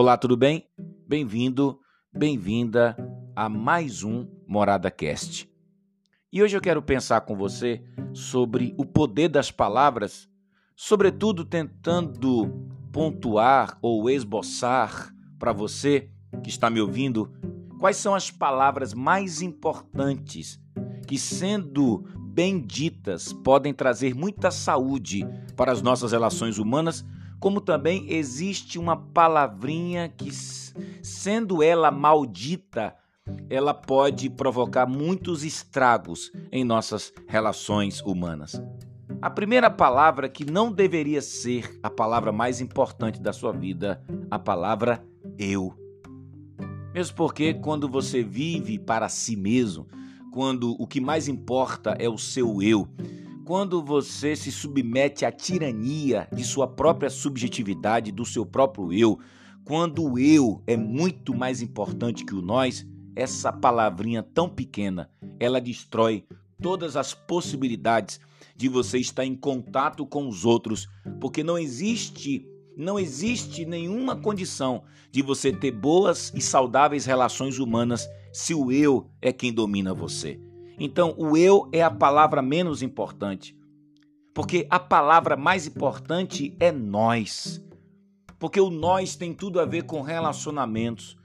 Olá, tudo bem? Bem-vindo, bem-vinda a mais um Morada Cast. E hoje eu quero pensar com você sobre o poder das palavras, sobretudo tentando pontuar ou esboçar para você que está me ouvindo quais são as palavras mais importantes que, sendo bem ditas, podem trazer muita saúde para as nossas relações humanas como também existe uma palavrinha que, sendo ela maldita, ela pode provocar muitos estragos em nossas relações humanas. A primeira palavra que não deveria ser a palavra mais importante da sua vida, a palavra eu. Mesmo porque quando você vive para si mesmo, quando o que mais importa é o seu eu, quando você se submete à tirania de sua própria subjetividade, do seu próprio eu, quando o eu é muito mais importante que o nós, essa palavrinha tão pequena, ela destrói todas as possibilidades de você estar em contato com os outros, porque não existe não existe nenhuma condição de você ter boas e saudáveis relações humanas se o eu é quem domina você. Então, o eu é a palavra menos importante. Porque a palavra mais importante é nós. Porque o nós tem tudo a ver com relacionamentos.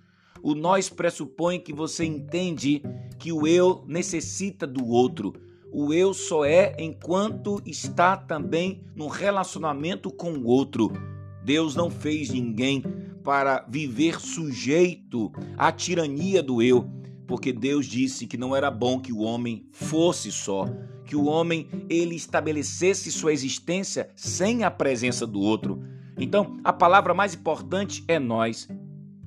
O nós pressupõe que você entende que o eu necessita do outro. O eu só é enquanto está também no relacionamento com o outro. Deus não fez ninguém para viver sujeito à tirania do eu porque Deus disse que não era bom que o homem fosse só, que o homem ele estabelecesse sua existência sem a presença do outro. Então, a palavra mais importante é nós.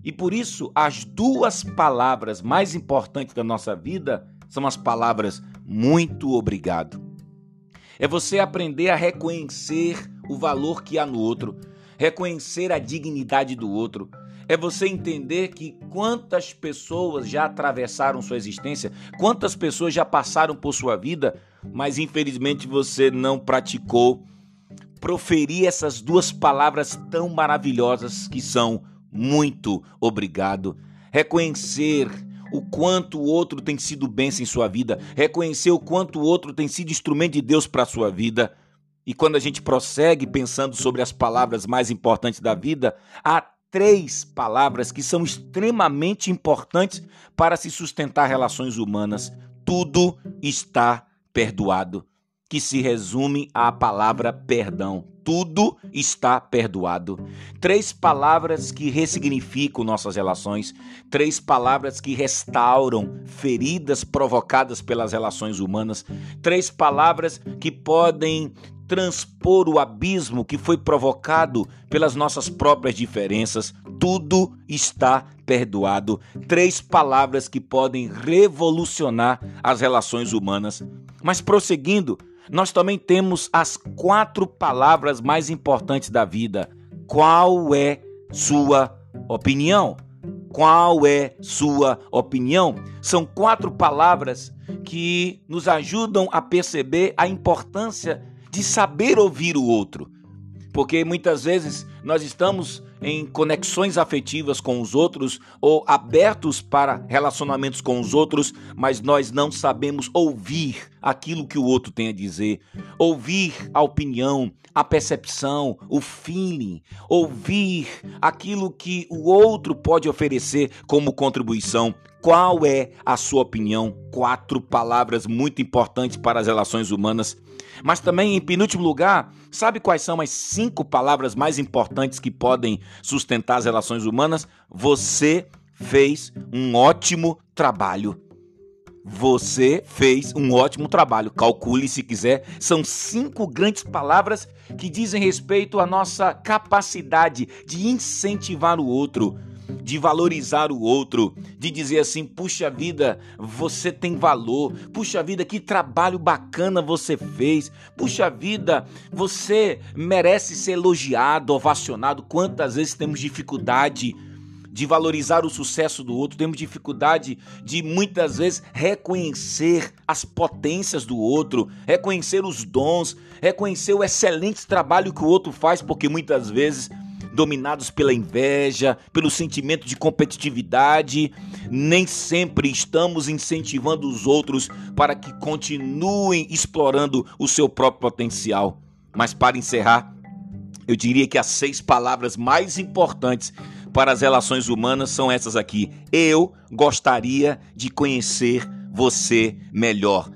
E por isso, as duas palavras mais importantes da nossa vida são as palavras muito obrigado. É você aprender a reconhecer o valor que há no outro, reconhecer a dignidade do outro, é você entender que quantas pessoas já atravessaram sua existência, quantas pessoas já passaram por sua vida, mas infelizmente você não praticou proferir essas duas palavras tão maravilhosas que são muito obrigado. Reconhecer o quanto o outro tem sido bênção em sua vida, reconhecer o quanto o outro tem sido instrumento de Deus para a sua vida. E quando a gente prossegue pensando sobre as palavras mais importantes da vida, a três palavras que são extremamente importantes para se sustentar relações humanas. Tudo está perdoado, que se resume à palavra perdão. Tudo está perdoado. Três palavras que ressignificam nossas relações, três palavras que restauram feridas provocadas pelas relações humanas, três palavras que podem transpor o abismo que foi provocado pelas nossas próprias diferenças. Tudo está perdoado. Três palavras que podem revolucionar as relações humanas. Mas prosseguindo, nós também temos as quatro palavras mais importantes da vida. Qual é sua opinião? Qual é sua opinião? São quatro palavras que nos ajudam a perceber a importância de saber ouvir o outro. Porque muitas vezes nós estamos em conexões afetivas com os outros ou abertos para relacionamentos com os outros, mas nós não sabemos ouvir aquilo que o outro tem a dizer, ouvir a opinião, a percepção, o feeling, ouvir aquilo que o outro pode oferecer como contribuição. Qual é a sua opinião? Quatro palavras muito importantes para as relações humanas. Mas também, em penúltimo lugar, sabe quais são as cinco palavras mais importantes que podem sustentar as relações humanas? Você fez um ótimo trabalho. Você fez um ótimo trabalho. Calcule se quiser. São cinco grandes palavras que dizem respeito à nossa capacidade de incentivar o outro, de valorizar o outro, de dizer assim: puxa vida, você tem valor, puxa vida, que trabalho bacana você fez, puxa vida, você merece ser elogiado, ovacionado. Quantas vezes temos dificuldade de valorizar o sucesso do outro, temos dificuldade de muitas vezes reconhecer as potências do outro, reconhecer os dons, reconhecer o excelente trabalho que o outro faz, porque muitas vezes dominados pela inveja, pelo sentimento de competitividade. Nem sempre estamos incentivando os outros para que continuem explorando o seu próprio potencial. Mas para encerrar, eu diria que as seis palavras mais importantes para as relações humanas são essas aqui. Eu gostaria de conhecer você melhor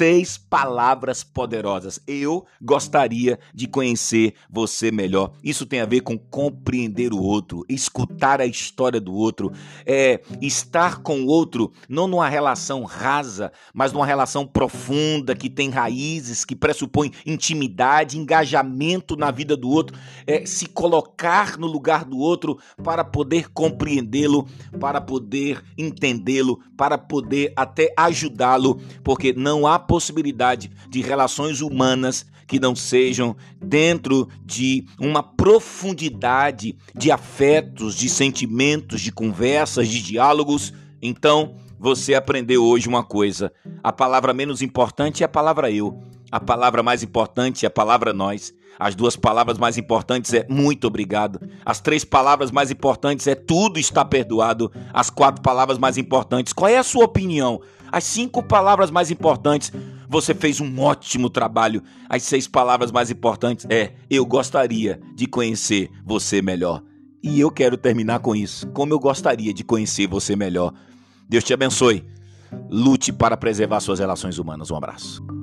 seis palavras poderosas. Eu gostaria de conhecer você melhor. Isso tem a ver com compreender o outro, escutar a história do outro, é estar com o outro não numa relação rasa, mas numa relação profunda que tem raízes, que pressupõe intimidade, engajamento na vida do outro, é se colocar no lugar do outro para poder compreendê-lo, para poder entendê-lo, para poder até ajudá-lo, porque não há possibilidade de relações humanas que não sejam dentro de uma profundidade de afetos, de sentimentos, de conversas, de diálogos. Então, você aprendeu hoje uma coisa: a palavra menos importante é a palavra eu, a palavra mais importante é a palavra nós. As duas palavras mais importantes é muito obrigado. As três palavras mais importantes é tudo está perdoado. As quatro palavras mais importantes, qual é a sua opinião? As cinco palavras mais importantes, você fez um ótimo trabalho. As seis palavras mais importantes é eu gostaria de conhecer você melhor. E eu quero terminar com isso. Como eu gostaria de conhecer você melhor. Deus te abençoe. Lute para preservar suas relações humanas. Um abraço.